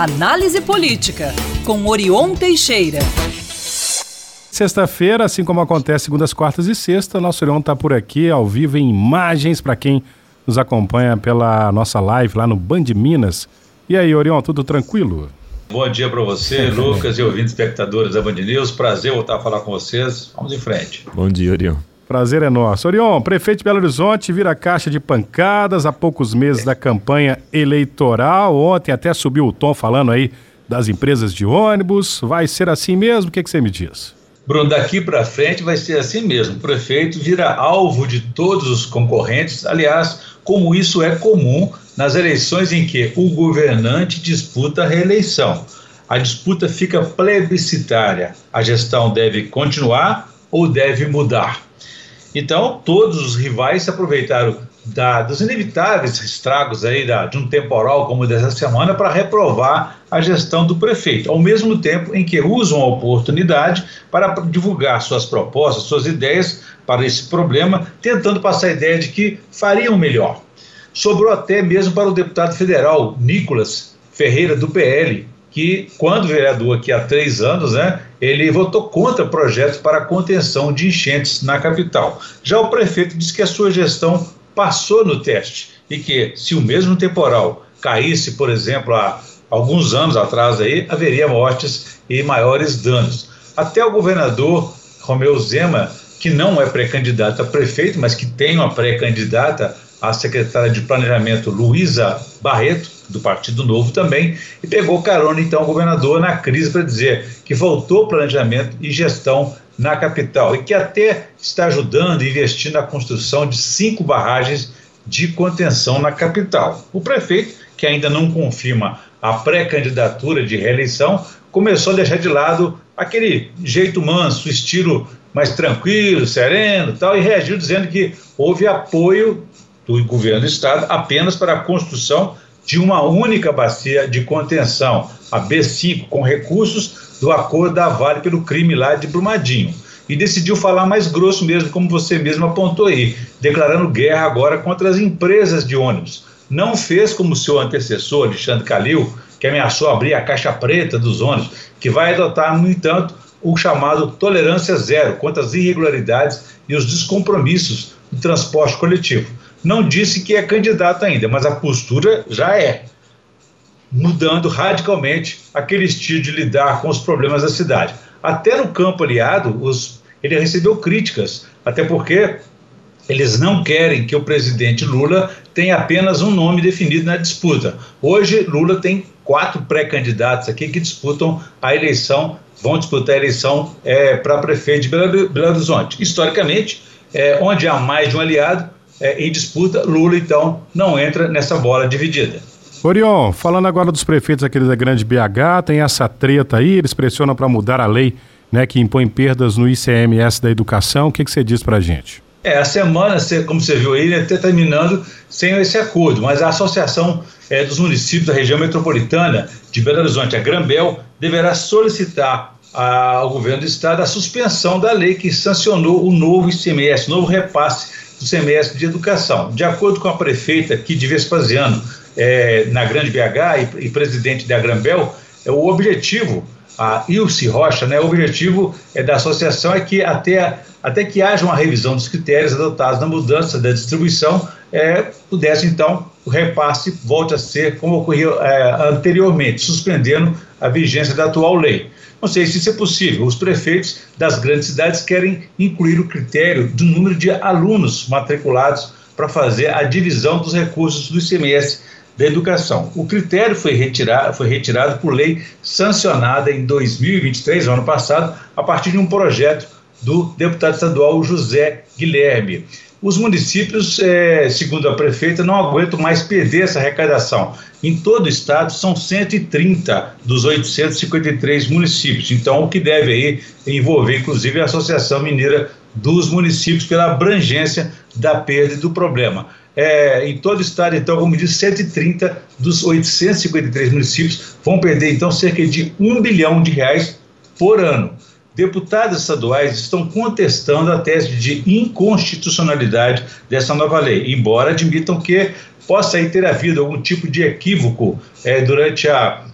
Análise Política, com Orion Teixeira. Sexta-feira, assim como acontece segundas, quartas e sexta, nosso Orion está por aqui, ao vivo, em imagens, para quem nos acompanha pela nossa live lá no Band Minas. E aí, Orion, tudo tranquilo? Bom dia para você, Lucas e ouvintes espectadores da Band News. Prazer voltar a falar com vocês. Vamos em frente. Bom dia, Orion. Prazer é nosso. Orion, prefeito de Belo Horizonte vira caixa de pancadas há poucos meses da campanha eleitoral. Ontem até subiu o tom falando aí das empresas de ônibus. Vai ser assim mesmo? O que, que você me diz? Bruno, daqui para frente vai ser assim mesmo. O prefeito vira alvo de todos os concorrentes. Aliás, como isso é comum nas eleições em que o governante disputa a reeleição. A disputa fica plebiscitária. A gestão deve continuar ou deve mudar? Então, todos os rivais se aproveitaram da, dos inevitáveis estragos aí da, de um temporal como dessa semana para reprovar a gestão do prefeito, ao mesmo tempo em que usam a oportunidade para divulgar suas propostas, suas ideias para esse problema, tentando passar a ideia de que fariam melhor. Sobrou até mesmo para o deputado federal Nicolas Ferreira, do PL, que, quando vereador aqui há três anos, né, ele votou contra projetos para contenção de enchentes na capital. Já o prefeito disse que a sua gestão passou no teste e que, se o mesmo temporal caísse, por exemplo, há alguns anos atrás, aí, haveria mortes e maiores danos. Até o governador Romeu Zema, que não é pré-candidato a prefeito, mas que tem uma pré-candidata a secretária de Planejamento Luísa Barreto, do Partido Novo também, e pegou carona então o governador na crise para dizer que voltou planejamento e gestão na capital e que até está ajudando e investindo na construção de cinco barragens de contenção na capital. O prefeito, que ainda não confirma a pré-candidatura de reeleição, começou a deixar de lado aquele jeito manso, estilo mais tranquilo, sereno tal, e reagiu dizendo que houve apoio do governo do estado apenas para a construção de uma única bacia de contenção, a B5, com recursos do acordo da Vale pelo crime lá de Brumadinho. E decidiu falar mais grosso mesmo, como você mesmo apontou aí, declarando guerra agora contra as empresas de ônibus. Não fez como seu antecessor, Alexandre Calil, que ameaçou abrir a caixa preta dos ônibus, que vai adotar, no entanto, o chamado tolerância zero contra as irregularidades e os descompromissos do transporte coletivo não disse que é candidato ainda, mas a postura já é, mudando radicalmente aquele estilo de lidar com os problemas da cidade. Até no campo aliado, os, ele recebeu críticas, até porque eles não querem que o presidente Lula tenha apenas um nome definido na disputa. Hoje, Lula tem quatro pré-candidatos aqui que disputam a eleição, vão disputar a eleição é, para prefeito de Belo, Belo Horizonte. Historicamente, é, onde há mais de um aliado, é, em disputa, Lula então não entra nessa bola dividida. Orion, falando agora dos prefeitos aqui da Grande BH, tem essa treta aí, eles pressionam para mudar a lei né, que impõe perdas no ICMS da educação. O que, que você diz para a gente? É, a semana, como você viu aí, está terminando sem esse acordo, mas a Associação é, dos Municípios da Região Metropolitana de Belo Horizonte, a Grambel, deverá solicitar ao governo do estado a suspensão da lei que sancionou o novo ICMS, novo repasse do semestre de educação. De acordo com a prefeita aqui de Vespasiano, é, na Grande BH e, e presidente da Grambel, é, o objetivo, a Ilse Rocha, né, o objetivo é, da associação é que até, até que haja uma revisão dos critérios adotados na mudança da distribuição, é, pudesse então o repasse volte a ser como ocorreu é, anteriormente, suspendendo a vigência da atual lei. Não sei se isso é possível. Os prefeitos das grandes cidades querem incluir o critério do número de alunos matriculados para fazer a divisão dos recursos do ICMS da educação. O critério foi retirado, foi retirado por lei sancionada em 2023, ano passado, a partir de um projeto do deputado estadual José Guilherme. Os municípios, é, segundo a prefeita, não aguentam mais perder essa arrecadação. Em todo o estado são 130 dos 853 municípios. Então, o que deve aí envolver, inclusive, a Associação Mineira dos Municípios pela abrangência da perda e do problema. É, em todo o estado, então, como disse, 130 dos 853 municípios vão perder, então, cerca de um bilhão de reais por ano deputados estaduais estão contestando a tese de inconstitucionalidade dessa nova lei, embora admitam que possa ter havido algum tipo de equívoco é, durante a,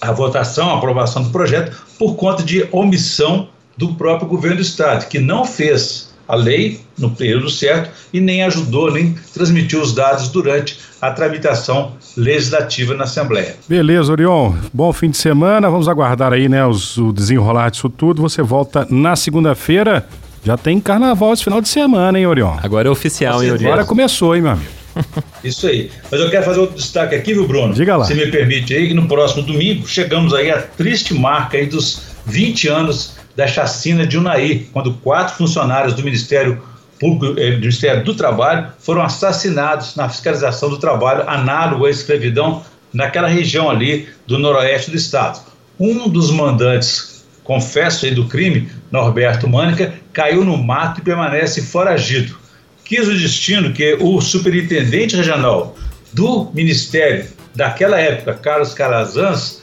a votação, a aprovação do projeto, por conta de omissão do próprio governo do Estado, que não fez a lei no período certo e nem ajudou, nem transmitiu os dados durante a tramitação legislativa na Assembleia. Beleza, Orion. Bom fim de semana. Vamos aguardar aí, né, os, o desenrolar disso tudo. Você volta na segunda-feira. Já tem carnaval esse final de semana, hein, Orion? Agora é oficial, hein, Orion? Agora começou, hein, meu amigo? Isso aí. Mas eu quero fazer outro destaque aqui, viu, Bruno? Diga lá. Se me permite aí, que no próximo domingo chegamos aí à triste marca aí dos 20 anos da chacina de Unai, quando quatro funcionários do Ministério Público, eh, do Ministério do Trabalho foram assassinados na fiscalização do trabalho análogo à escravidão naquela região ali do noroeste do estado. Um dos mandantes, confesso aí do crime, Norberto Mânica, caiu no mato e permanece foragido. Quis o destino que o superintendente regional do Ministério daquela época, Carlos Calazans,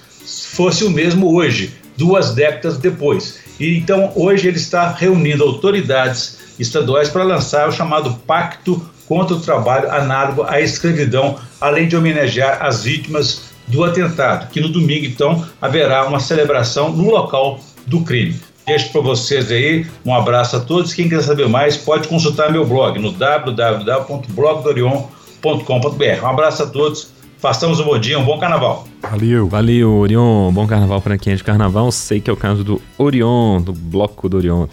fosse o mesmo hoje, duas décadas depois. E então hoje ele está reunindo autoridades estaduais para lançar o chamado Pacto contra o Trabalho análogo à escravidão, além de homenagear as vítimas do atentado, que no domingo então haverá uma celebração no local do crime. Deixo para vocês aí, um abraço a todos. Quem quiser saber mais, pode consultar meu blog no www.blogdorion.com.br. Um abraço a todos Façamos um bom dia, um bom carnaval. Valeu. Valeu, Orion. Bom carnaval para quem é de carnaval. Sei que é o caso do Orion, do Bloco do Orion.